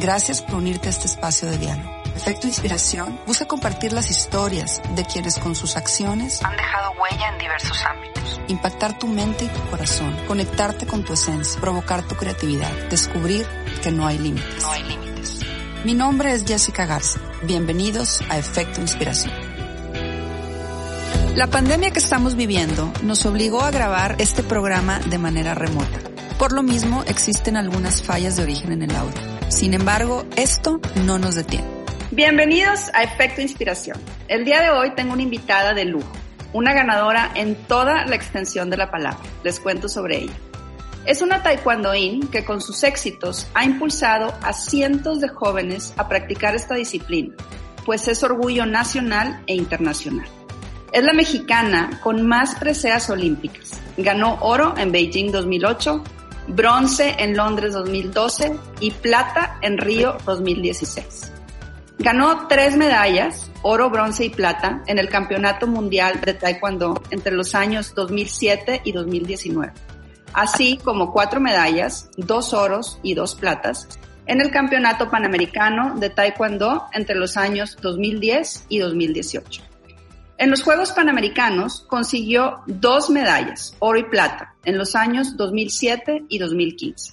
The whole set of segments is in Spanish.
Gracias por unirte a este espacio de diálogo. Efecto Inspiración busca compartir las historias de quienes con sus acciones han dejado huella en diversos ámbitos. Impactar tu mente y tu corazón, conectarte con tu esencia, provocar tu creatividad, descubrir que no hay límites. No hay límites. Mi nombre es Jessica Garza. Bienvenidos a Efecto Inspiración. La pandemia que estamos viviendo nos obligó a grabar este programa de manera remota. Por lo mismo, existen algunas fallas de origen en el audio. Sin embargo, esto no nos detiene. Bienvenidos a Efecto Inspiración. El día de hoy tengo una invitada de lujo, una ganadora en toda la extensión de la palabra. Les cuento sobre ella. Es una taekwondoín que con sus éxitos ha impulsado a cientos de jóvenes a practicar esta disciplina, pues es orgullo nacional e internacional. Es la mexicana con más preseas olímpicas. Ganó oro en Beijing 2008, bronce en Londres 2012 y plata en Río 2016. Ganó tres medallas, oro, bronce y plata, en el Campeonato Mundial de Taekwondo entre los años 2007 y 2019, así como cuatro medallas, dos oros y dos platas, en el Campeonato Panamericano de Taekwondo entre los años 2010 y 2018. En los Juegos Panamericanos consiguió dos medallas, oro y plata, en los años 2007 y 2015.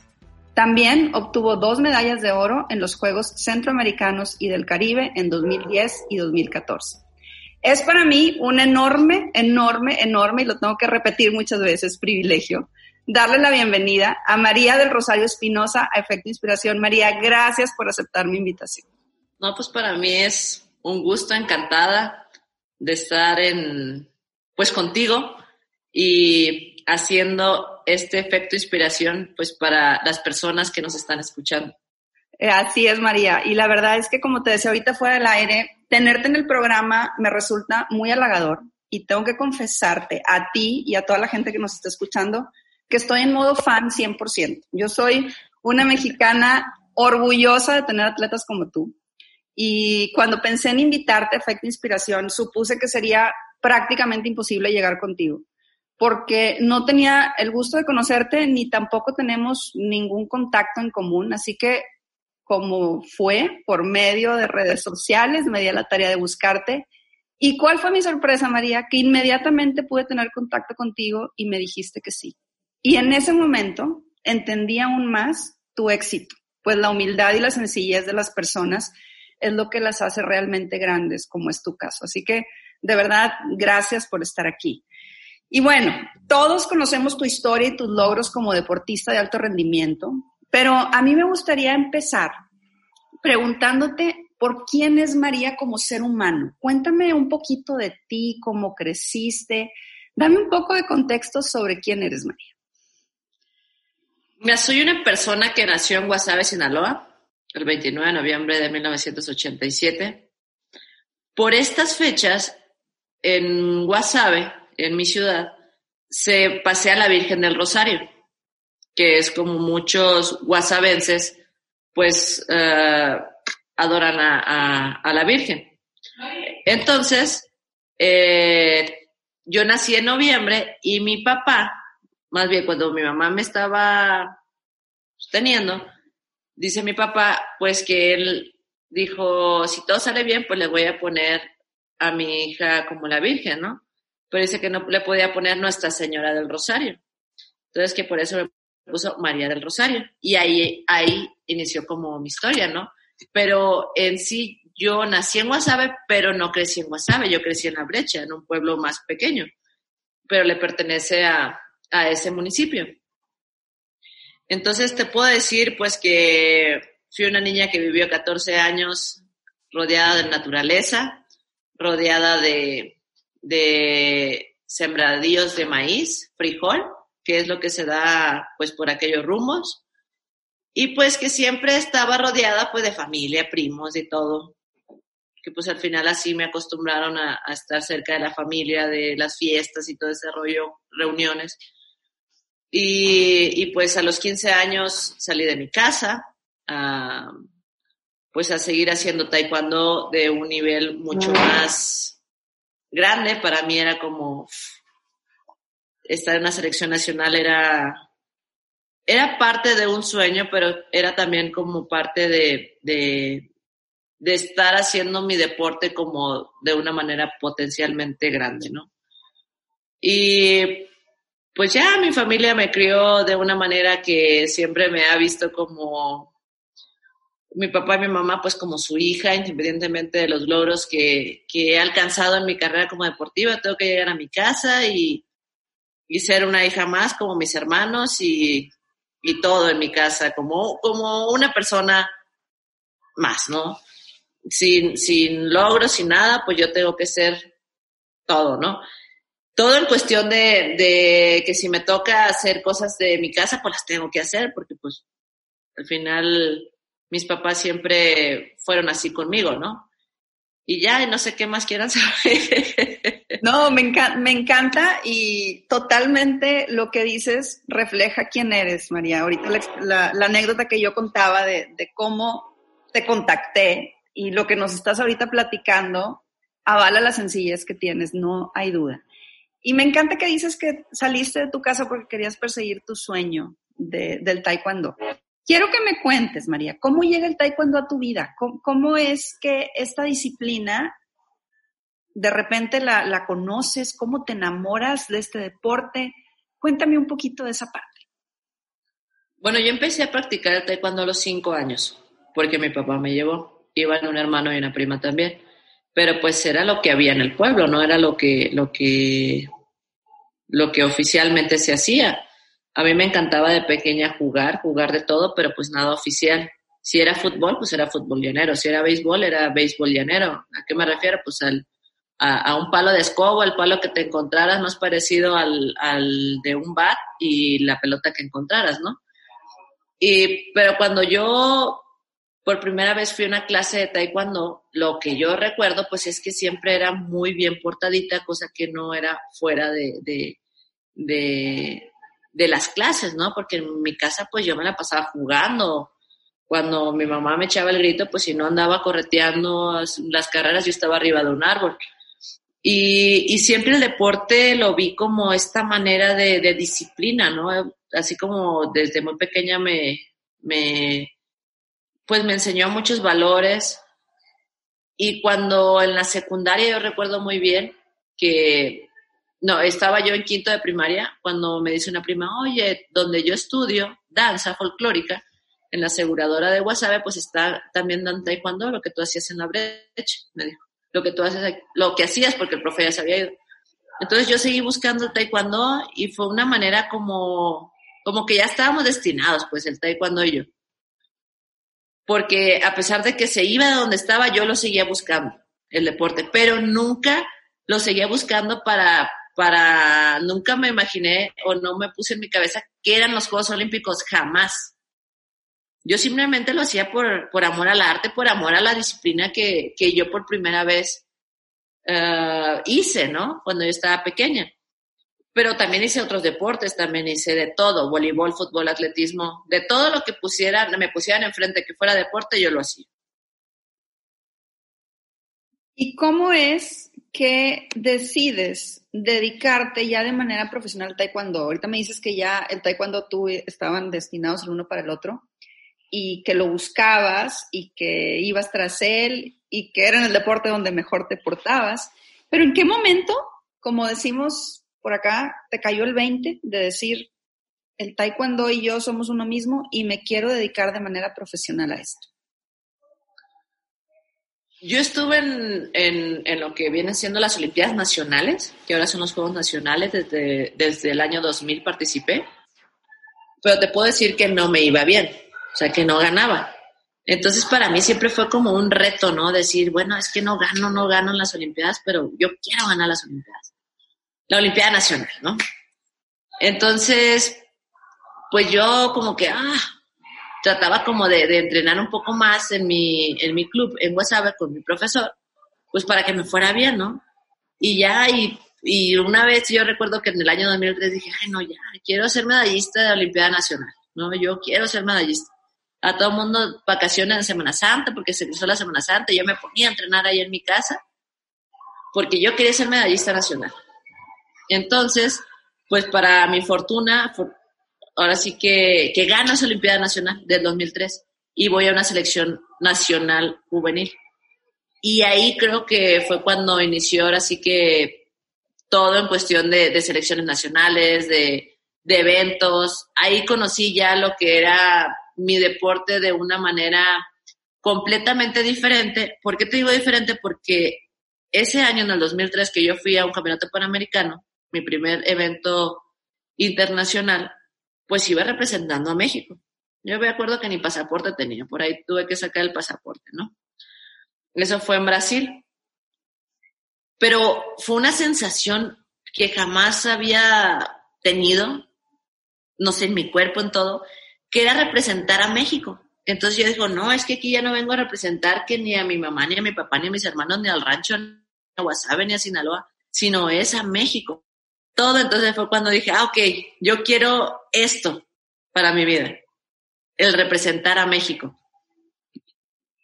También obtuvo dos medallas de oro en los Juegos Centroamericanos y del Caribe en 2010 y 2014. Es para mí un enorme, enorme, enorme, y lo tengo que repetir muchas veces, privilegio, darle la bienvenida a María del Rosario Espinosa a Efecto Inspiración. María, gracias por aceptar mi invitación. No, pues para mí es un gusto, encantada de estar en, pues contigo y haciendo este efecto inspiración, pues para las personas que nos están escuchando. Eh, así es, María. Y la verdad es que, como te decía ahorita fuera del aire, tenerte en el programa me resulta muy halagador y tengo que confesarte a ti y a toda la gente que nos está escuchando que estoy en modo fan 100%. Yo soy una mexicana orgullosa de tener atletas como tú. Y cuando pensé en invitarte a Efecto Inspiración, supuse que sería prácticamente imposible llegar contigo, porque no tenía el gusto de conocerte ni tampoco tenemos ningún contacto en común. Así que, como fue por medio de redes sociales, me di a la tarea de buscarte. ¿Y cuál fue mi sorpresa, María? Que inmediatamente pude tener contacto contigo y me dijiste que sí. Y en ese momento entendí aún más tu éxito, pues la humildad y la sencillez de las personas es lo que las hace realmente grandes, como es tu caso. Así que, de verdad, gracias por estar aquí. Y bueno, todos conocemos tu historia y tus logros como deportista de alto rendimiento, pero a mí me gustaría empezar preguntándote por quién es María como ser humano. Cuéntame un poquito de ti, cómo creciste. Dame un poco de contexto sobre quién eres, María. Soy una persona que nació en Guasave, Sinaloa el 29 de noviembre de 1987. Por estas fechas, en Guasave, en mi ciudad, se pasea la Virgen del Rosario, que es como muchos guasavenses, pues eh, adoran a, la Virgen. Entonces, eh, yo nací en noviembre y mi papá, más bien cuando mi mamá me estaba teniendo, dice mi papá, pues que él dijo, si todo sale bien, pues le voy a poner a mi hija como la Virgen, ¿no? Pero dice que no le podía poner Nuestra Señora del Rosario. Entonces que por eso me puso María del Rosario. Y ahí, ahí inició como mi historia, ¿no? Pero en sí yo nací en Guasave, pero no crecí en Guasave, yo crecí en La Brecha, en un pueblo más pequeño, pero le pertenece a, a ese municipio. Entonces te puedo decir pues que fui una niña que vivió 14 años rodeada de naturaleza, rodeada de, de sembradíos de maíz, frijol, que es lo que se da pues por aquellos rumbos, y pues que siempre estaba rodeada pues de familia, primos y todo, que pues al final así me acostumbraron a, a estar cerca de la familia, de las fiestas y todo ese rollo, reuniones. Y, pues a los 15 años salí de mi casa, pues a seguir haciendo taekwondo de un nivel mucho más grande. Para mí era como estar en una selección nacional era, era parte de un sueño, pero era también como parte de, de, de estar haciendo mi deporte como de una manera potencialmente grande, ¿no? Y pues ya mi familia me crió de una manera que siempre me ha visto como mi papá y mi mamá pues como su hija, independientemente de los logros que, que he alcanzado en mi carrera como deportiva, tengo que llegar a mi casa y, y ser una hija más como mis hermanos y, y todo en mi casa, como, como una persona más, ¿no? Sin, sin logros, sin nada, pues yo tengo que ser todo, ¿no? Todo en cuestión de, de, que si me toca hacer cosas de mi casa, pues las tengo que hacer, porque pues al final mis papás siempre fueron así conmigo, ¿no? Y ya, no sé qué más quieran saber. No, me, me encanta y totalmente lo que dices refleja quién eres, María. Ahorita la, la anécdota que yo contaba de, de cómo te contacté y lo que nos estás ahorita platicando avala la sencillez que tienes, no hay duda. Y me encanta que dices que saliste de tu casa porque querías perseguir tu sueño del taekwondo. Quiero que me cuentes, María, ¿cómo llega el taekwondo a tu vida? ¿Cómo, es que esta disciplina de repente la, conoces? ¿Cómo te enamoras de este deporte? Cuéntame un poquito de esa parte. Bueno, yo empecé a practicar el taekwondo a los cinco años, porque mi papá me llevó. Iban un hermano y una prima también pero pues era lo que había en el pueblo, no era lo que, lo que, lo que oficialmente se hacía. A mí me encantaba de pequeña jugar, jugar de todo, pero pues nada oficial. Si era fútbol, pues era fútbol llanero. Si era béisbol, era béisbol llanero. ¿A qué me refiero? Pues al, a, un palo de escobo, el palo que te encontraras más parecido al, al de un bat y la pelota que encontraras, ¿no? Y, pero cuando yo por primera vez fui a una clase de taekwondo, lo que yo recuerdo pues es que siempre era muy bien portadita, cosa que no era fuera de, de, de, las clases, ¿no? Porque en mi casa pues yo me la pasaba jugando. Cuando mi mamá me echaba el grito, pues si no andaba correteando las carreras, yo estaba arriba de un árbol. Y, y siempre el deporte lo vi como esta manera de, de disciplina, ¿no? Así como desde muy pequeña me, me, pues me enseñó muchos valores. Y cuando en la secundaria yo recuerdo muy bien que, no, estaba yo en quinto de primaria, cuando me dice una prima, oye, donde yo estudio danza folclórica, en la aseguradora de Guasave, pues está también dando taekwondo, lo que tú hacías en la brecha, me dijo. Lo que tú haces, lo que hacías porque el profe ya se había ido. Entonces yo seguí buscando el taekwondo y fue una manera como, como que ya estábamos destinados, pues el taekwondo y yo porque a pesar de que se iba de donde estaba, yo lo seguía buscando, el deporte, pero nunca lo seguía buscando para, para, nunca me imaginé o no me puse en mi cabeza que eran los Juegos Olímpicos, jamás. Yo simplemente lo hacía por, por amor al arte, por amor a la disciplina que, que yo por primera vez uh, hice, ¿no? Cuando yo estaba pequeña pero también hice otros deportes, también hice de todo, voleibol, fútbol, atletismo, de todo lo que pusieran, me pusieran enfrente que fuera deporte, yo lo hacía. ¿Y cómo es que decides dedicarte ya de manera profesional al taekwondo? Ahorita me dices que ya el taekwondo tú estaban destinados el uno para el otro y que lo buscabas y que ibas tras él y que era en el deporte donde mejor te portabas. Pero ¿en qué momento, como decimos por acá te cayó el 20 de decir, el taekwondo y yo somos uno mismo y me quiero dedicar de manera profesional a esto? Yo estuve en, lo que vienen siendo las Olimpiadas Nacionales, que ahora son los Juegos Nacionales, desde, desde el año 2000 participé, pero te puedo decir que no me iba bien, o sea, que no ganaba. Entonces para mí siempre fue como un reto, ¿no? Decir, bueno, es que no gano, no gano en las Olimpiadas, pero yo quiero ganar las Olimpiadas la Olimpiada Nacional, ¿no? Entonces, pues yo como que, ah, trataba como de, entrenar un poco más en mi, en mi club en WhatsApp con mi profesor, pues para que me fuera bien, ¿no? Y ya, y, y una vez yo recuerdo que en el año 2003 dije, ay, no, ya, quiero ser medallista de la Olimpiada Nacional, ¿no? Yo quiero ser medallista. A todo el mundo vacaciones en Semana Santa, porque se cruzó la Semana Santa, yo me ponía a entrenar ahí en mi casa, porque yo quería ser medallista nacional. Entonces, pues para mi fortuna, ahora sí que, que gano esa Olimpiada Nacional del 2003 y voy a una selección nacional juvenil. Y ahí creo que fue cuando inició ahora sí que todo en cuestión de, selecciones nacionales, de, de, eventos. Ahí conocí ya lo que era mi deporte de una manera completamente diferente. ¿Por qué te digo diferente? Porque ese año, en el 2003, que yo fui a un campeonato panamericano, mi primer evento internacional, pues iba representando a México. Yo me acuerdo que ni pasaporte tenía, por ahí tuve que sacar el pasaporte, ¿no? Eso fue en Brasil. Pero fue una sensación que jamás había tenido, no sé, en mi cuerpo, en todo, que era representar a México. Entonces yo digo, no, es que aquí ya no vengo a representar que ni a mi mamá, ni a mi papá, ni a mis hermanos, ni al rancho, ni a Guasave, ni a Sinaloa, sino es a México. Todo entonces fue cuando dije, ah, ok, yo quiero esto para mi vida, el representar a México.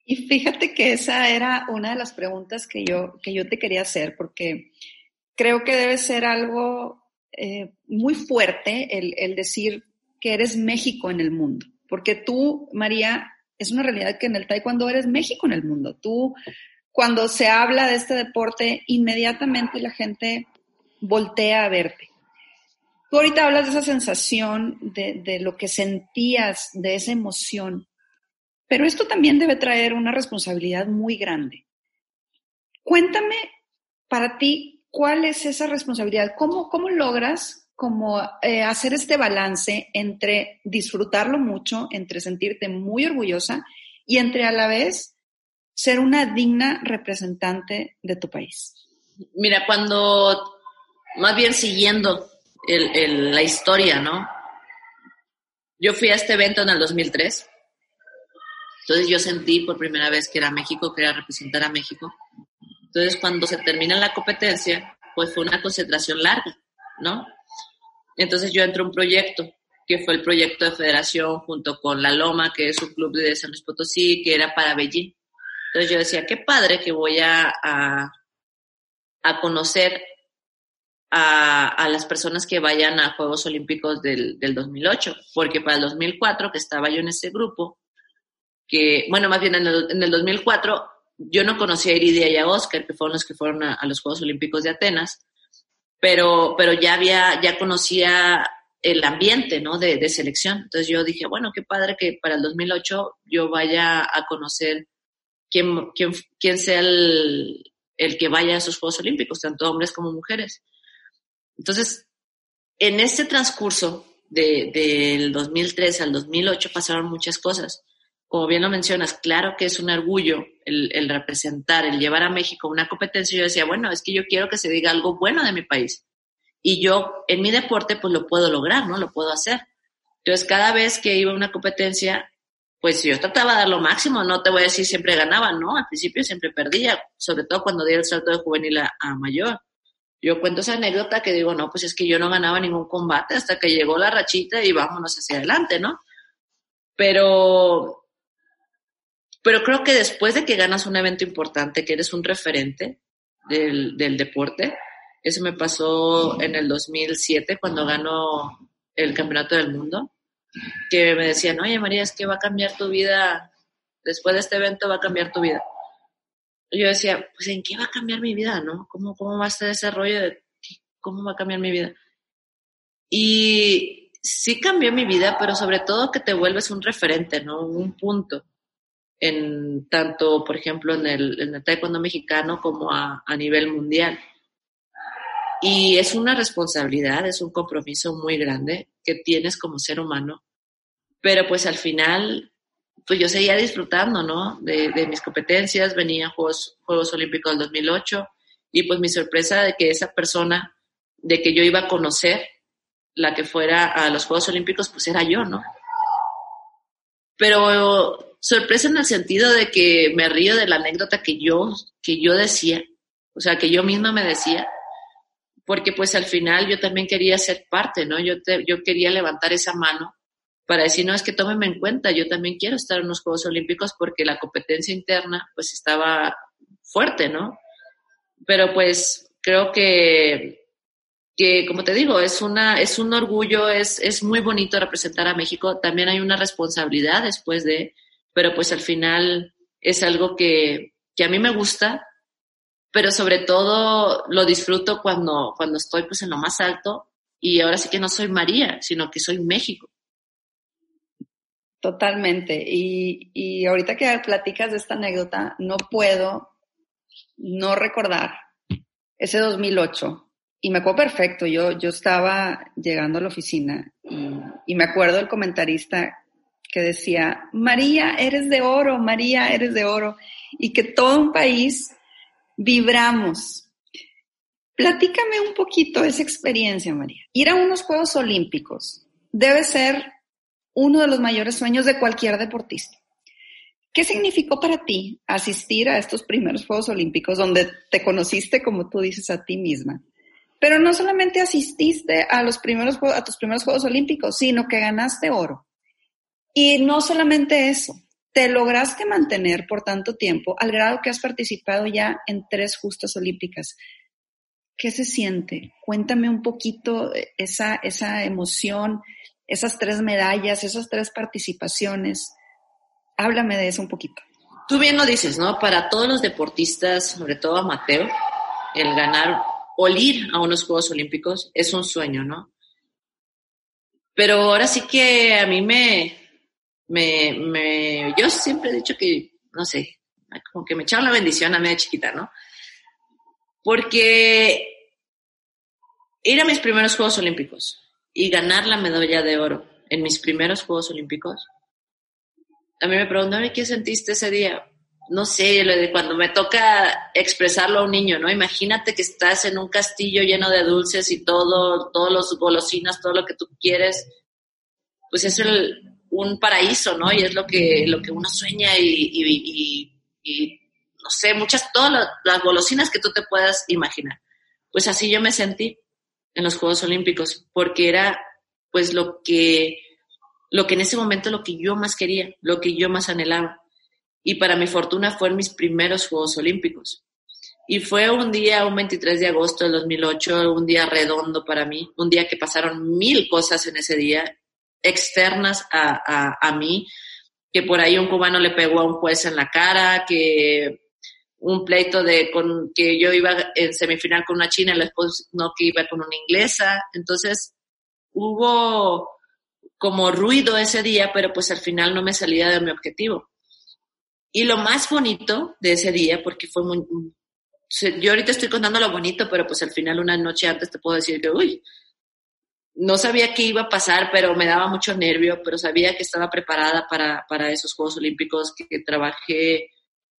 Y fíjate que esa era una de las preguntas que yo, que yo te quería hacer, porque creo que debe ser algo eh, muy fuerte el, el decir que eres México en el mundo, porque tú, María, es una realidad que en el taekwondo eres México en el mundo. Tú, cuando se habla de este deporte, inmediatamente la gente voltea a verte. Tú ahorita hablas de esa sensación, de, de lo que sentías, de esa emoción. Pero esto también debe traer una responsabilidad muy grande. Cuéntame para ti cuál es esa responsabilidad, cómo, cómo logras como eh, hacer este balance entre disfrutarlo mucho, entre sentirte muy orgullosa y entre a la vez ser una digna representante de tu país. Mira, cuando más bien siguiendo la historia, ¿no? Yo fui a este evento en el 2003 entonces yo sentí por primera vez que era México, que era representar a México. Entonces cuando se termina la competencia, pues fue una concentración larga, ¿no? Entonces yo entré a un proyecto, que fue el proyecto de federación junto con La Loma, que es un club de San Luis Potosí, que era para Beijing. Entonces yo decía, qué padre que voy a, a, conocer a, a, las personas que vayan a Juegos Olímpicos del, del 2008, porque para el 2004, que estaba yo en ese grupo, que, bueno, más bien en el, 2004 yo no conocía a Iridia y a Oscar, que fueron los que fueron a, los Juegos Olímpicos de Atenas, pero, pero ya había, ya conocía el ambiente, ¿no? De, selección. Entonces yo dije, bueno, qué padre que para el 2008 yo vaya a conocer quién, quién, quién sea el, el que vaya a esos Juegos Olímpicos, tanto hombres como mujeres. Entonces, en este transcurso de, del 2003 al 2008 pasaron muchas cosas como bien lo mencionas, claro que es un orgullo el, representar, el llevar a México una competencia. Yo decía, bueno, es que yo quiero que se diga algo bueno de mi país. Y yo en mi deporte pues lo puedo lograr, ¿no? Lo puedo hacer. Entonces cada vez que iba a una competencia, pues yo trataba de dar lo máximo, no te voy a decir siempre ganaba, ¿no? Al principio siempre perdía, sobre todo cuando di el salto de juvenil a, a mayor. Yo cuento esa anécdota que digo, no, pues es que yo no ganaba ningún combate hasta que llegó la rachita y vámonos hacia adelante, ¿no? Pero pero creo que después de que ganas un evento importante, que eres un referente del, del deporte, eso me pasó en el 2007 cuando ganó el Campeonato del Mundo, que me decían, oye María, es que va a cambiar tu vida, después de este evento va a cambiar tu vida. Yo decía, pues ¿en qué va a cambiar mi vida, no? ¿Cómo, cómo va a ser ese cómo va a cambiar mi vida? Y sí cambió mi vida, pero sobre todo que te vuelves un referente, ¿no? Un punto en tanto, por ejemplo, en el, en taekwondo mexicano como a nivel mundial. Y es una responsabilidad, es un compromiso muy grande que tienes como ser humano, pero pues al final, pues yo seguía disfrutando, ¿no? De, mis competencias, venían Juegos, Juegos Olímpicos del 2008 y pues mi sorpresa de que esa persona, de que yo iba a conocer la que fuera a los Juegos Olímpicos, pues era yo, ¿no? Pero sorpresa en el sentido de que me río de la anécdota que yo, que yo decía, o sea, que yo misma me decía, porque pues al final yo también quería ser parte, ¿no? Yo, yo quería levantar esa mano para decir, no, es que tómeme en cuenta, yo también quiero estar en los Juegos Olímpicos porque la competencia interna pues estaba fuerte, ¿no? Pero pues creo que que como te digo, es, una, es un orgullo, es, es muy bonito representar a México, también hay una responsabilidad después de, pero pues al final es algo que, que a mí me gusta, pero sobre todo lo disfruto cuando, cuando estoy pues en lo más alto y ahora sí que no soy María, sino que soy México. Totalmente. Y, y ahorita que platicas de esta anécdota, no puedo no recordar ese 2008 y me acuerdo perfecto, yo, yo estaba llegando a la oficina y, me acuerdo el comentarista que decía, María, eres de oro, María, eres de oro, y que todo un país vibramos. Platícame un poquito esa experiencia, María. Ir a unos Juegos Olímpicos debe ser uno de los mayores sueños de cualquier deportista. ¿Qué significó para ti asistir a estos primeros Juegos Olímpicos donde te conociste, como tú dices, a ti misma? Pero no solamente asististe a los primeros a tus primeros Juegos Olímpicos, sino que ganaste oro. Y no solamente eso, te lograste mantener por tanto tiempo al grado que has participado ya en tres justas olímpicas. ¿Qué se siente? Cuéntame un poquito esa, esa emoción, esas tres medallas, esas tres participaciones. Háblame de eso un poquito. Tú bien lo dices, ¿no? Para todos los deportistas, sobre todo amateur, el ganar o ir a unos Juegos Olímpicos es un sueño, ¿no? Pero ahora sí que a mí me, me, me, yo siempre he dicho que, no sé, como que me echaron la bendición a media chiquita, ¿no? Porque ir a mis primeros Juegos Olímpicos y ganar la medalla de oro en mis primeros Juegos Olímpicos, a mí me preguntaron, ¿qué sentiste ese día? no sé, cuando me toca expresarlo a un niño, ¿no? Imagínate que estás en un castillo lleno de dulces y todo, todos los golosinas, todo lo que tú quieres, pues es un paraíso, ¿no? Y es lo que, lo que uno sueña y, no sé, muchas, todas las, golosinas que tú te puedas imaginar. Pues así yo me sentí en los Juegos Olímpicos, porque era pues lo que, lo que en ese momento lo que yo más quería, lo que yo más anhelaba y para mi fortuna fue en mis primeros Juegos Olímpicos. Y fue un día, un 23 de agosto del 2008, un día redondo para mí, un día que pasaron mil cosas en ese día, externas a, a, mí, que por ahí un cubano le pegó a un juez en la cara, que un pleito de con que yo iba en semifinal con una china y después no que iba con una inglesa. Entonces hubo como ruido ese día, pero pues al final no me salía de mi objetivo. Y lo más bonito de ese día, porque fue muy... Yo ahorita estoy contando lo bonito, pero pues al final una noche antes te puedo decir que, uy, no sabía qué iba a pasar, pero me daba mucho nervio, pero sabía que estaba preparada para, para esos Juegos Olímpicos, que, que trabajé,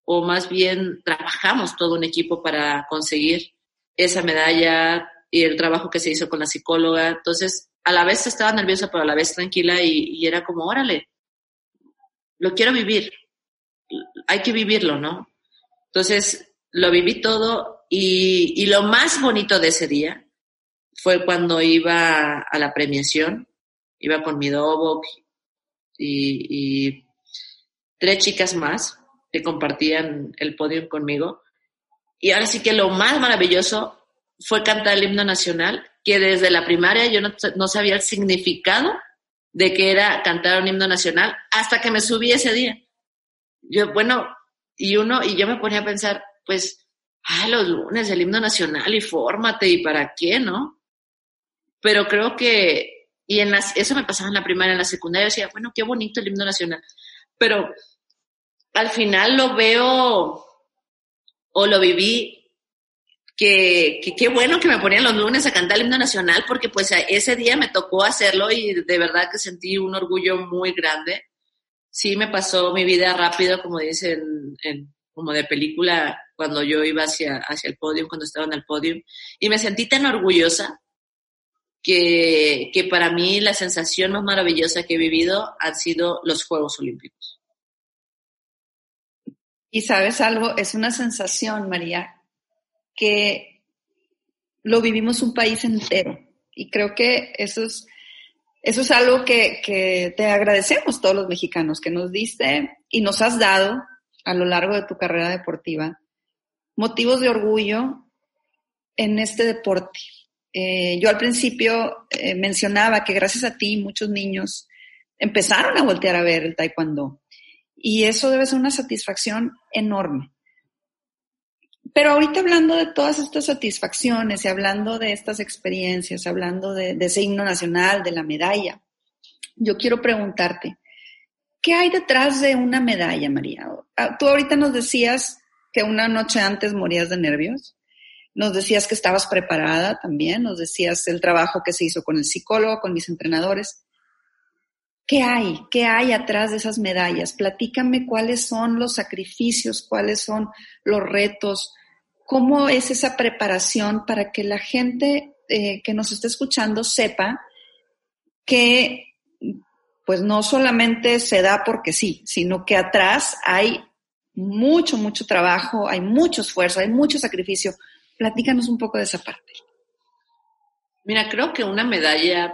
o más bien trabajamos todo un equipo para conseguir esa medalla y el trabajo que se hizo con la psicóloga. Entonces, a la vez estaba nerviosa, pero a la vez tranquila y, y era como, órale, lo quiero vivir, hay que vivirlo, ¿no? Entonces, lo viví todo y, lo más bonito de ese día fue cuando iba a la premiación, iba con mi Dobok y, y tres chicas más que compartían el podio conmigo. Y ahora sí que lo más maravilloso fue cantar el himno nacional, que desde la primaria yo no, no, sabía el significado de que era cantar un himno nacional hasta que me subí ese día yo, bueno, y uno, y yo me ponía a pensar, pues, ah, los lunes, el himno nacional y fórmate, ¿y para qué, no? Pero creo que, y en las, eso me pasaba en la primaria, en la secundaria, decía, bueno, qué bonito el himno nacional. Pero al final lo veo o lo viví que, qué bueno que me ponían los lunes a cantar el himno nacional porque pues ese día me tocó hacerlo y de verdad que sentí un orgullo muy grande sí me pasó mi vida rápido, como dicen, en, como de película, cuando yo iba hacia, hacia el podio, cuando estaba en el podio, y me sentí tan orgullosa que, que para mí la sensación más maravillosa que he vivido han sido los Juegos Olímpicos. Y sabes algo, es una sensación, María, que lo vivimos un país entero. Y creo que eso es eso es algo que, te agradecemos todos los mexicanos, que nos diste y nos has dado a lo largo de tu carrera deportiva motivos de orgullo en este deporte, Eh, yo al principio eh, mencionaba que gracias a ti muchos niños empezaron a voltear a ver el taekwondo y eso debe ser una satisfacción enorme. Pero ahorita hablando de todas estas satisfacciones y hablando de estas experiencias, hablando de, ese himno nacional, de la medalla, yo quiero preguntarte, ¿qué hay detrás de una medalla, María? Ah, tú ahorita nos decías que una noche antes morías de nervios, nos decías que estabas preparada también, nos decías el trabajo que se hizo con el psicólogo, con mis entrenadores. ¿Qué hay? ¿Qué hay atrás de esas medallas? Platícame cuáles son los sacrificios, cuáles son los retos, ¿Cómo es esa preparación para que la gente eh, que nos está escuchando sepa que pues no solamente se da porque sí, sino que atrás hay mucho, mucho trabajo, hay mucho esfuerzo, hay mucho sacrificio. Platícanos un poco de esa parte. Mira, creo que una medalla,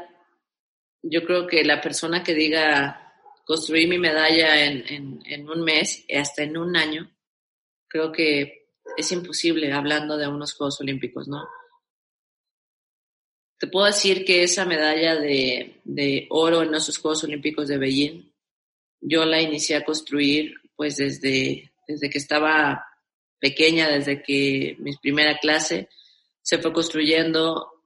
yo creo que la persona que diga construir mi medalla en, en, en un mes, hasta en un año, creo que es imposible hablando de unos Juegos Olímpicos, ¿no? Te puedo decir que esa medalla de, de oro en esos Juegos Olímpicos de Beijing, yo la inicié a construir pues desde, desde que estaba pequeña, desde que mi primera clase se fue construyendo,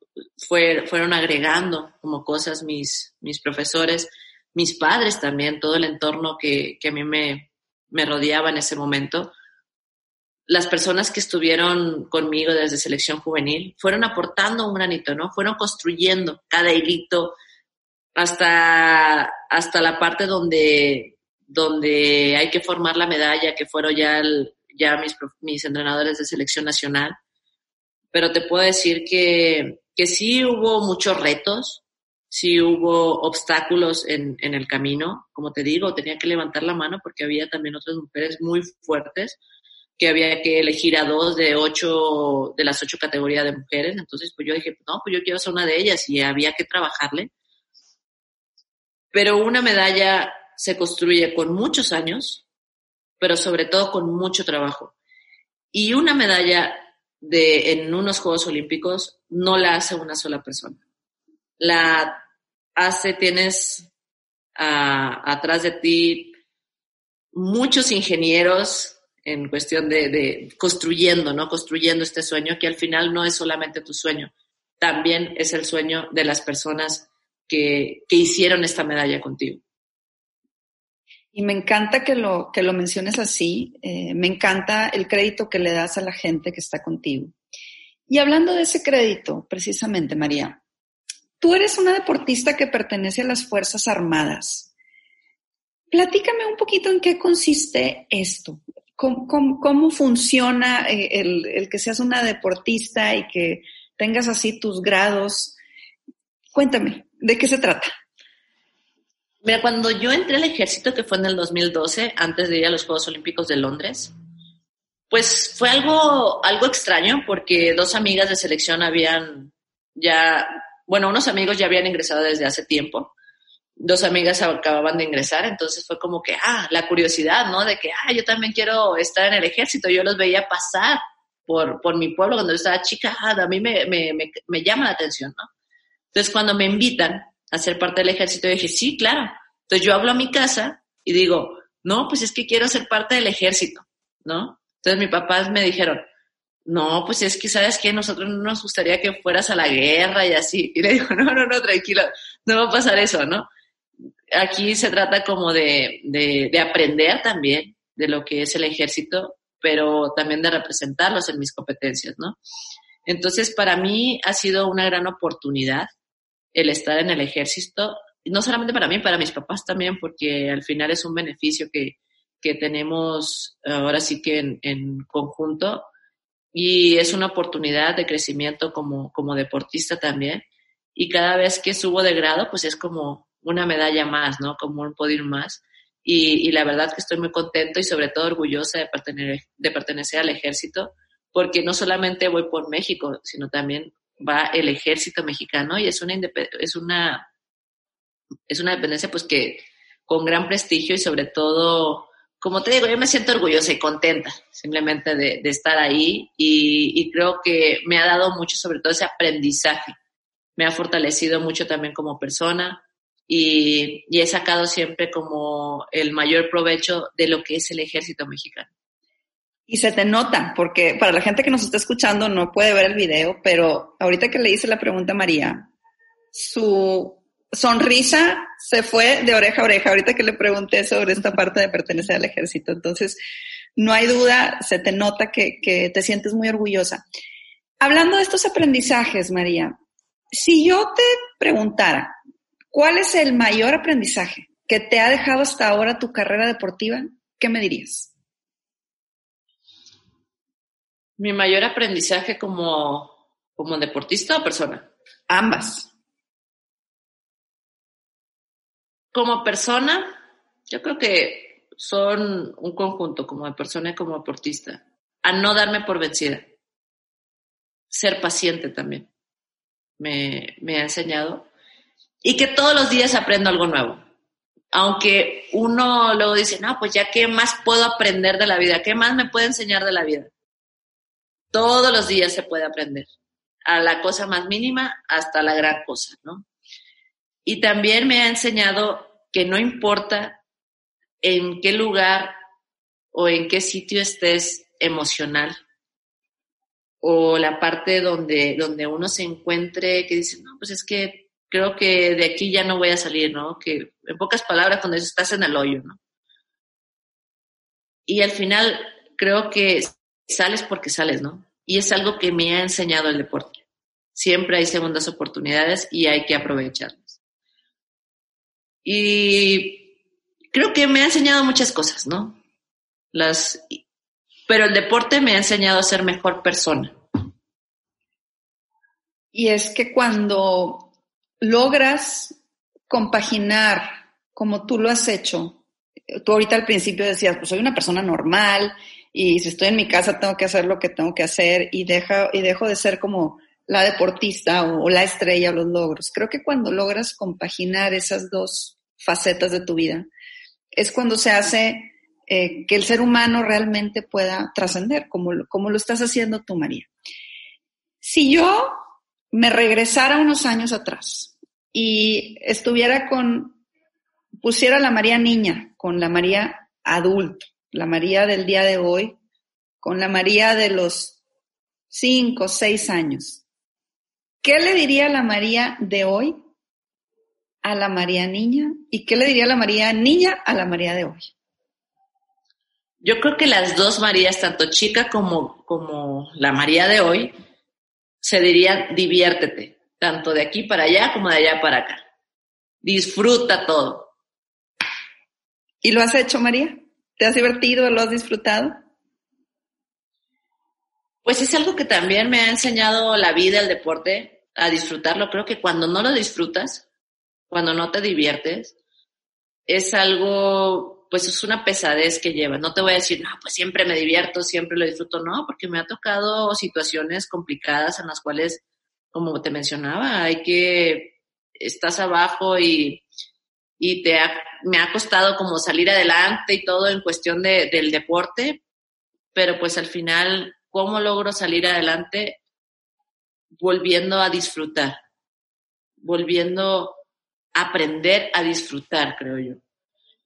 fue, fueron agregando como cosas mis, mis profesores, mis padres también, todo el entorno que, que a mí me, me rodeaba en ese momento las personas que estuvieron conmigo desde selección juvenil fueron aportando un granito, ¿no? Fueron construyendo cada hilito hasta, hasta la parte donde, donde hay que formar la medalla, que fueron ya, ya mis, mis entrenadores de selección nacional. Pero te puedo decir que, que sí hubo muchos retos, sí hubo obstáculos en, en el camino. Como te digo, tenía que levantar la mano porque había también otras mujeres muy fuertes que había que elegir a dos de ocho, de las ocho categorías de mujeres. Entonces, pues yo dije, no, pues yo quiero ser una de ellas y había que trabajarle. Pero una medalla se construye con muchos años, pero sobre todo con mucho trabajo. Y una medalla de, en unos Juegos Olímpicos no la hace una sola persona. La hace, tienes atrás de ti muchos ingenieros en cuestión de, construyendo, ¿no? Construyendo este sueño que al final no es solamente tu sueño, también es el sueño de las personas que, hicieron esta medalla contigo. Y me encanta que lo, que lo menciones así, eh, me encanta el crédito que le das a la gente que está contigo. Y hablando de ese crédito, precisamente, María, tú eres una deportista que pertenece a las Fuerzas Armadas. Platícame un poquito en qué consiste esto. ¿Cómo, funciona eh, el, que seas una deportista y que tengas así tus grados? Cuéntame, ¿de qué se trata? Mira, cuando yo entré al ejército, que fue en el 2012, antes de ir a los Juegos Olímpicos de Londres, pues fue algo, algo extraño porque dos amigas de selección habían ya, bueno, unos amigos ya habían ingresado desde hace tiempo dos amigas acababan de ingresar, entonces fue como que, ah, la curiosidad, ¿no? De que, ah, yo también quiero estar en el ejército, yo los veía pasar por, por mi pueblo cuando yo estaba chica, ah, a mí me, me, me, me llama la atención, ¿no? Entonces cuando me invitan a ser parte del ejército, dije, sí, claro. Entonces yo hablo a mi casa y digo, no, pues es que quiero ser parte del ejército, ¿no? Entonces mis papás me dijeron, no, pues es que sabes que nosotros no nos gustaría que fueras a la guerra y así. Y le digo, no, no, no, tranquilo, no va a pasar eso, ¿no? aquí se trata como de, de, aprender también de lo que es el ejército, pero también de representarlos en mis competencias, ¿no? Entonces, para mí ha sido una gran oportunidad el estar en el ejército, no solamente para mí, para mis papás también, porque al final es un beneficio que, que tenemos ahora sí que en, en, conjunto y es una oportunidad de crecimiento como, como deportista también. Y cada vez que subo de grado, pues es como una medalla más, ¿no? Como un podio más. Y, la verdad que estoy muy contento y sobre todo orgullosa de pertenecer, de pertenecer al ejército, porque no solamente voy por México, sino también va el ejército mexicano y es una, es una, es una dependencia pues que con gran prestigio y sobre todo, como te digo, yo me siento orgullosa y contenta simplemente de, estar ahí y, creo que me ha dado mucho sobre todo ese aprendizaje me ha fortalecido mucho también como persona y he sacado siempre como el mayor provecho de lo que es el ejército mexicano. Y se te nota, porque para la gente que nos está escuchando no puede ver el video, pero ahorita que le hice la pregunta a María, su sonrisa se fue de oreja a oreja, ahorita que le pregunté sobre esta parte de pertenecer al ejército. Entonces, no hay duda, se te nota que, que te sientes muy orgullosa. Hablando de estos aprendizajes, María, si yo te preguntara, ¿cuál es el mayor aprendizaje que te ha dejado hasta ahora tu carrera deportiva? ¿Qué me dirías? Mi mayor aprendizaje como, como deportista o persona? Ambas. Como persona, yo creo que son un conjunto, como de persona y como deportista. A no darme por vencida. Ser paciente también. Me, me ha enseñado. Y que todos los días aprendo algo nuevo. Aunque uno luego dice, no, pues ya qué más puedo aprender de la vida, qué más me puede enseñar de la vida todos los días se puede aprender, a la cosa más mínima hasta la gran cosa, ¿no? Y también me ha enseñado que no importa en qué lugar o en qué sitio estés emocional o la parte donde, donde uno se encuentre que dice, no, pues es que creo que de aquí ya no voy a salir, ¿no? Que en pocas palabras, cuando estás en el hoyo, ¿no? Y al final creo que sales porque sales, ¿no? Y es algo que me ha enseñado el deporte. Siempre hay segundas oportunidades y hay que aprovecharlas. Y creo que me ha enseñado muchas cosas, ¿no? Las, pero el deporte me ha enseñado a ser mejor persona. Y es que cuando logras compaginar como tú lo has hecho, tú ahorita al principio decías, pues soy una persona normal y si estoy en mi casa tengo que hacer lo que tengo que hacer y, deja, y dejo de ser como la deportista o, la estrella o los logros. Creo que cuando logras compaginar esas dos facetas de tu vida, es cuando se hace eh, que el ser humano realmente pueda trascender, como, como lo estás haciendo tú, María. Si yo me regresara unos años atrás y estuviera con, pusiera la María niña con la María adulta, la María del día de hoy con la María de los cinco, seis años. ¿Qué le diría la María de hoy a la María niña? ¿Y qué le diría la María niña a la María de hoy? Yo creo que las dos Marías, tanto chica como, como la María de hoy, se dirían diviértete, tanto de aquí para allá como de allá para acá. Disfruta todo. ¿Y lo has hecho, María? ¿Te has divertido? ¿Lo has disfrutado? Pues es algo que también me ha enseñado la vida, el deporte, a disfrutarlo. Creo que cuando no lo disfrutas, cuando no te diviertes, es algo, pues es una pesadez que llevas. No te voy a decir, no, pues siempre me divierto, siempre lo disfruto. No, porque me ha tocado situaciones complicadas en las cuales, como te mencionaba, hay que, estás abajo y y te me ha costado como salir adelante y todo en cuestión de, del deporte, pero pues al final, ¿cómo logro salir adelante? Volviendo a disfrutar, volviendo a aprender a disfrutar, creo yo.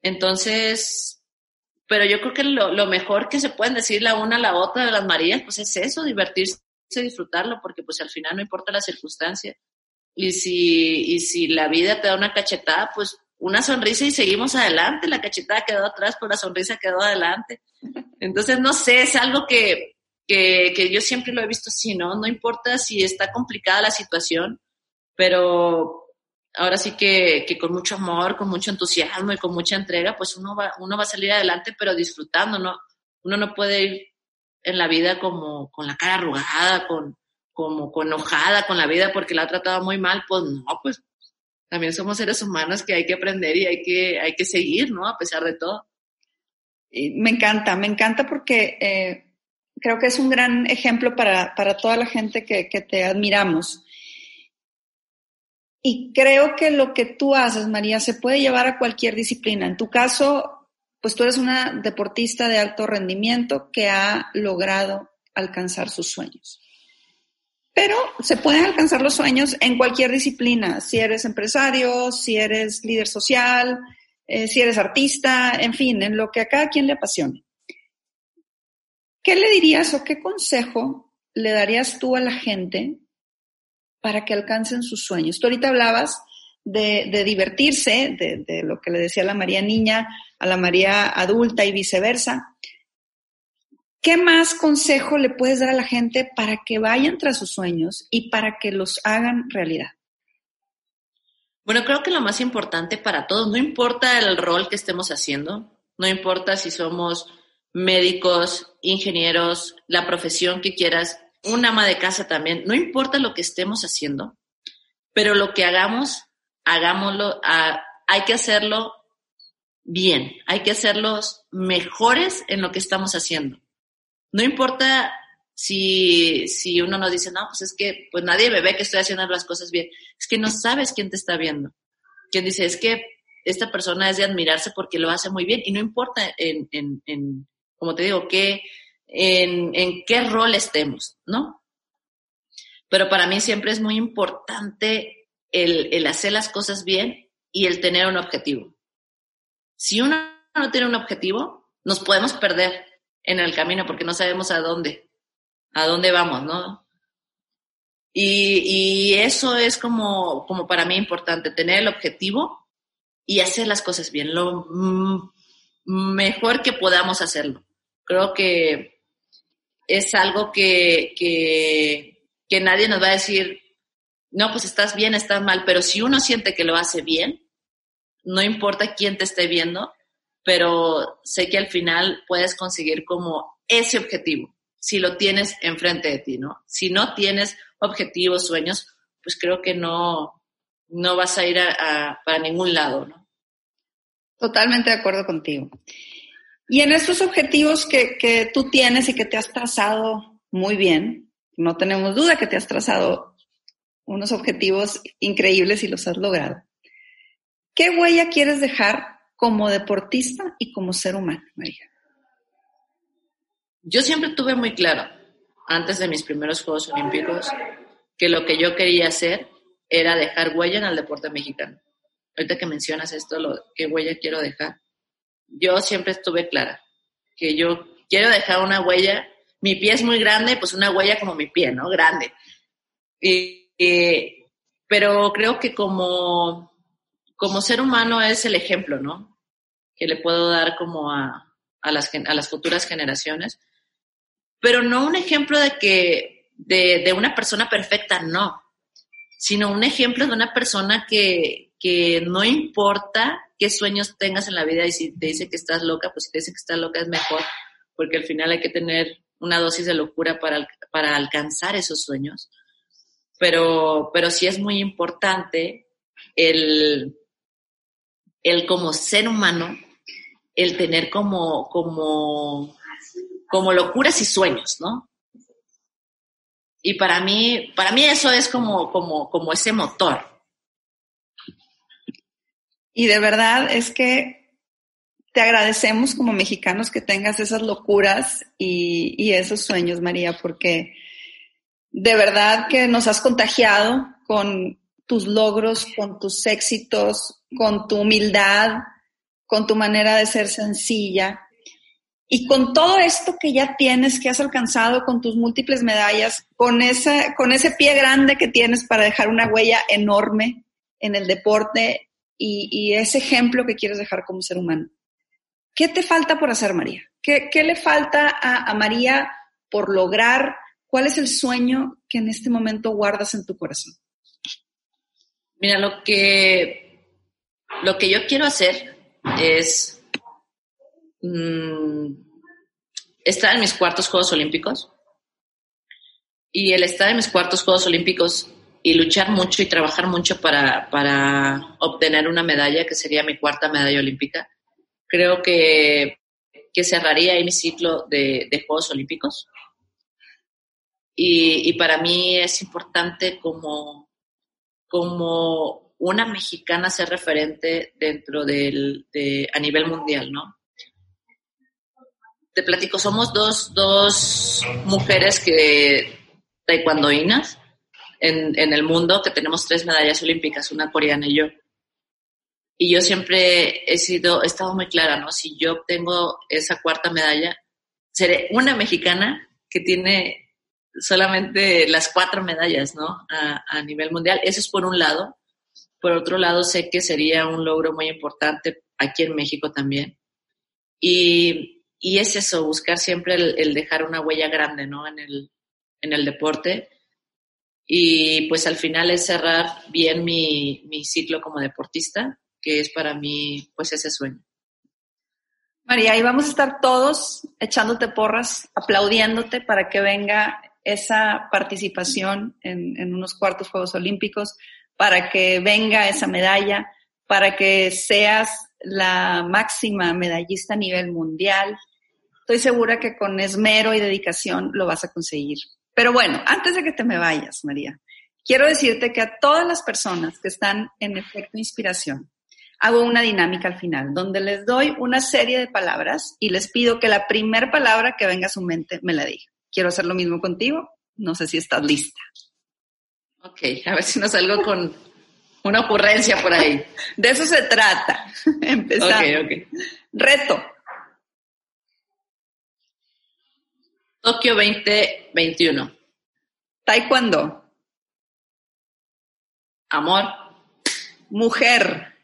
Entonces, pero yo creo que lo, lo, mejor que se pueden decir la una a la otra de las Marías, pues es eso, divertirse, disfrutarlo, porque pues al final no importa la circunstancia. Y si, y si la vida te da una cachetada, pues una sonrisa y seguimos adelante. La cachetada quedó atrás, pero la sonrisa quedó adelante. Entonces, no sé, es algo que, que, que, yo siempre lo he visto así, ¿no? No importa si está complicada la situación, pero ahora sí que, que con mucho amor, con mucho entusiasmo y con mucha entrega, pues uno va, uno va a salir adelante, pero disfrutando, ¿no? Uno no puede ir en la vida como con la cara arrugada, con, como con enojada con la vida porque la ha tratado muy mal, pues no, pues también somos seres humanos que hay que aprender y hay que, hay que seguir, ¿no? A pesar de todo. me encanta, me encanta porque eh, creo que es un gran ejemplo para, para toda la gente que, que, te admiramos. Y creo que lo que tú haces, María, se puede llevar a cualquier disciplina. En tu caso, pues tú eres una deportista de alto rendimiento que ha logrado alcanzar sus sueños. Pero se pueden alcanzar los sueños en cualquier disciplina, si eres empresario, si eres líder social, eh, si eres artista, en fin, en lo que a cada quien le apasione. ¿Qué le dirías o qué consejo le darías tú a la gente para que alcancen sus sueños? Tú ahorita hablabas de, divertirse, de, de, lo que le decía la María niña a la María adulta y viceversa. ¿Qué más consejo le puedes dar a la gente para que vayan tras sus sueños y para que los hagan realidad? Bueno, creo que lo más importante para todos, no importa el rol que estemos haciendo, no importa si somos médicos, ingenieros, la profesión que quieras, un ama de casa también, no importa lo que estemos haciendo, pero lo que hagamos, hagámoslo, hay que hacerlo bien, hay que hacerlos mejores en lo que estamos haciendo. No importa si, si uno nos dice, no, pues es que pues nadie me ve que estoy haciendo las cosas bien. Es que no sabes quién te está viendo. Quien dice, es que esta persona es de admirarse porque lo hace muy bien y no importa en, en, en como te digo, qué, en, en qué rol estemos, ¿no? Pero para mí siempre es muy importante el, el hacer las cosas bien y el tener un objetivo. Si uno no tiene un objetivo, nos podemos perder en el camino porque no sabemos a dónde, a dónde vamos, ¿no? Y, y eso es como, como para mí importante, tener el objetivo y hacer las cosas bien, lo mejor que podamos hacerlo. Creo que es algo que, que, que nadie nos va a decir, no, pues estás bien, estás mal, pero si uno siente que lo hace bien, no importa quién te esté viendo, pero sé que al final puedes conseguir como ese objetivo, si lo tienes enfrente de ti, ¿no? Si no tienes objetivos, sueños, pues creo que no, no vas a ir a, para ningún lado, ¿no? Totalmente de acuerdo contigo. Y en estos objetivos que, que tú tienes y que te has trazado muy bien, no tenemos duda que te has trazado unos objetivos increíbles y los has logrado. ¿Qué huella quieres dejar como deportista y como ser humano, María? Yo siempre tuve muy claro, antes de mis primeros Juegos Olímpicos, que lo que yo quería hacer era dejar huella en el deporte mexicano. Ahorita que mencionas esto, lo, ¿qué huella quiero dejar? Yo siempre estuve clara que yo quiero dejar una huella. Mi pie es muy grande, pues una huella como mi pie, ¿no? Grande. Y, pero creo que como como ser humano es el ejemplo, ¿no? Que le puedo dar como a, a, las, a las futuras generaciones. Pero no un ejemplo de que, de, de una persona perfecta, no. Sino un ejemplo de una persona que, que no importa qué sueños tengas en la vida y si te dice que estás loca, pues si te dice que estás loca es mejor, porque al final hay que tener una dosis de locura para, para alcanzar esos sueños. Pero, pero sí es muy importante el, el como ser humano, el tener como, como, como locuras y sueños, ¿no? Y para mí, para mí eso es como, como, como ese motor. Y de verdad es que te agradecemos como mexicanos que tengas esas locuras y, y esos sueños, María, porque de verdad que nos has contagiado con tus logros, con tus éxitos, con tu humildad, con tu manera de ser sencilla. Y con todo esto que ya tienes, que has alcanzado con tus múltiples medallas, con ese, con ese pie grande que tienes para dejar una huella enorme en el deporte y, ese ejemplo que quieres dejar como ser humano. ¿Qué te falta por hacer, María? ¿Qué, le falta a María por lograr? ¿Cuál es el sueño que en este momento guardas en tu corazón? Mira, lo que, lo que yo quiero hacer es mm, estar en mis cuartos Juegos Olímpicos. Y el estar en mis cuartos Juegos Olímpicos y luchar mucho y trabajar mucho para, para obtener una medalla, que sería mi cuarta medalla olímpica, creo que, que cerraría ahí mi ciclo de, de Juegos Olímpicos. Y, y, para mí es importante como como una mexicana ser referente dentro del, de, a nivel mundial, ¿no? Te platico, somos dos, dos mujeres que taekwondoínas en, en el mundo, que tenemos tres medallas olímpicas, una coreana y yo. Y yo siempre he sido, he estado muy clara, ¿no? Si yo obtengo esa cuarta medalla, seré una mexicana que tiene solamente las cuatro medallas, ¿no? A, a, nivel mundial. Eso es por un lado. Por otro lado, sé que sería un logro muy importante aquí en México también. Y, y es eso, buscar siempre el, dejar una huella grande, ¿no? En el, en el deporte. Y pues al final es cerrar bien mi, mi ciclo como deportista que es para mí pues ese sueño. María, y vamos a estar todos echándote porras, aplaudiéndote para que venga esa participación en, en, unos cuartos Juegos Olímpicos, para que venga esa medalla, para que seas la máxima medallista a nivel mundial. Estoy segura que con esmero y dedicación lo vas a conseguir. Pero bueno, antes de que te me vayas, María, quiero decirte que a todas las personas que están en efecto inspiración, hago una dinámica al final, donde les doy una serie de palabras y les pido que la primera palabra que venga a su mente me la diga. Quiero hacer lo mismo contigo. No sé si estás lista. Ok, a ver si no salgo con una ocurrencia por ahí. De eso se trata. Empezar. Ok, ok. Reto. Tokio 2021. Taekwondo. Amor. Mujer.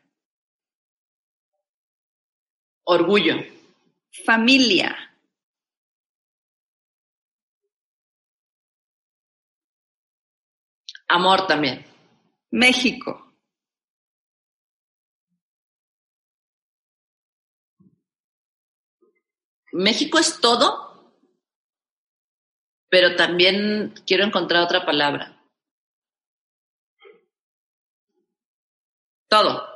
Orgullo. Familia. Amor también. México. México es todo, pero también quiero encontrar otra palabra. Todo.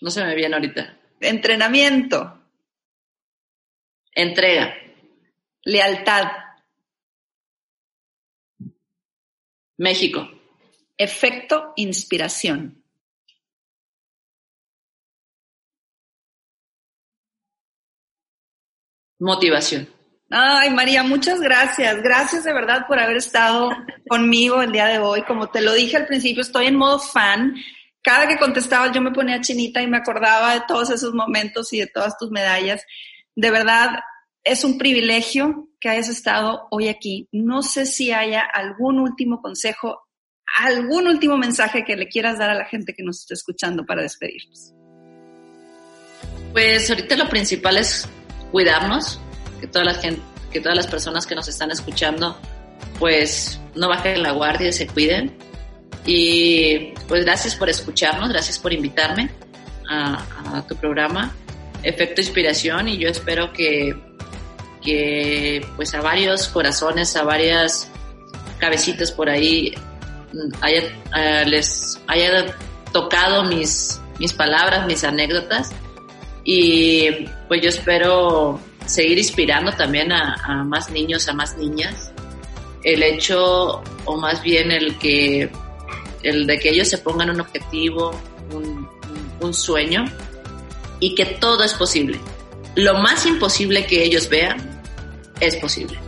No se me viene ahorita. Entrenamiento. Entrega. Lealtad. México. Efecto inspiración. Motivación. Ay, María, muchas gracias. Gracias de verdad por haber estado conmigo el día de hoy. Como te lo dije al principio, estoy en modo fan cada que contestaba yo me ponía chinita y me acordaba de todos esos momentos y de todas tus medallas. De verdad, es un privilegio que hayas estado hoy aquí. No sé si haya algún último consejo, algún último mensaje que le quieras dar a la gente que nos está escuchando para despedirnos. Pues ahorita lo principal es cuidarnos, que toda la que todas las personas que nos están escuchando, pues no bajen la guardia y se cuiden y pues gracias por escucharnos, gracias por invitarme a, tu programa, Efecto Inspiración, y yo espero que, que pues a varios corazones, a varias cabecitas por ahí haya, eh, les haya tocado mis, mis palabras, mis anécdotas y pues yo espero seguir inspirando también a, más niños, a más niñas. El hecho, o más bien el que el de que ellos se pongan un objetivo, un, sueño y que todo es posible. Lo más imposible que ellos vean es posible.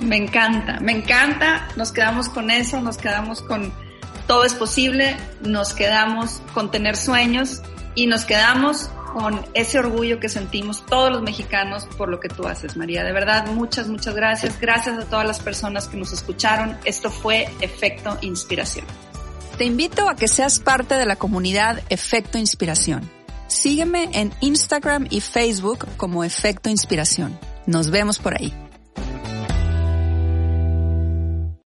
Me encanta, me encanta. Nos quedamos con eso, nos quedamos con todo es posible, nos quedamos con tener sueños y nos quedamos con ese orgullo que sentimos todos los mexicanos por lo que tú haces, María. De verdad, muchas, muchas gracias. Gracias a todas las personas que nos escucharon. Esto fue Efecto Inspiración. Te invito a que seas parte de la comunidad Efecto Inspiración. Sígueme en Instagram y Facebook como Efecto Inspiración. Nos vemos por ahí.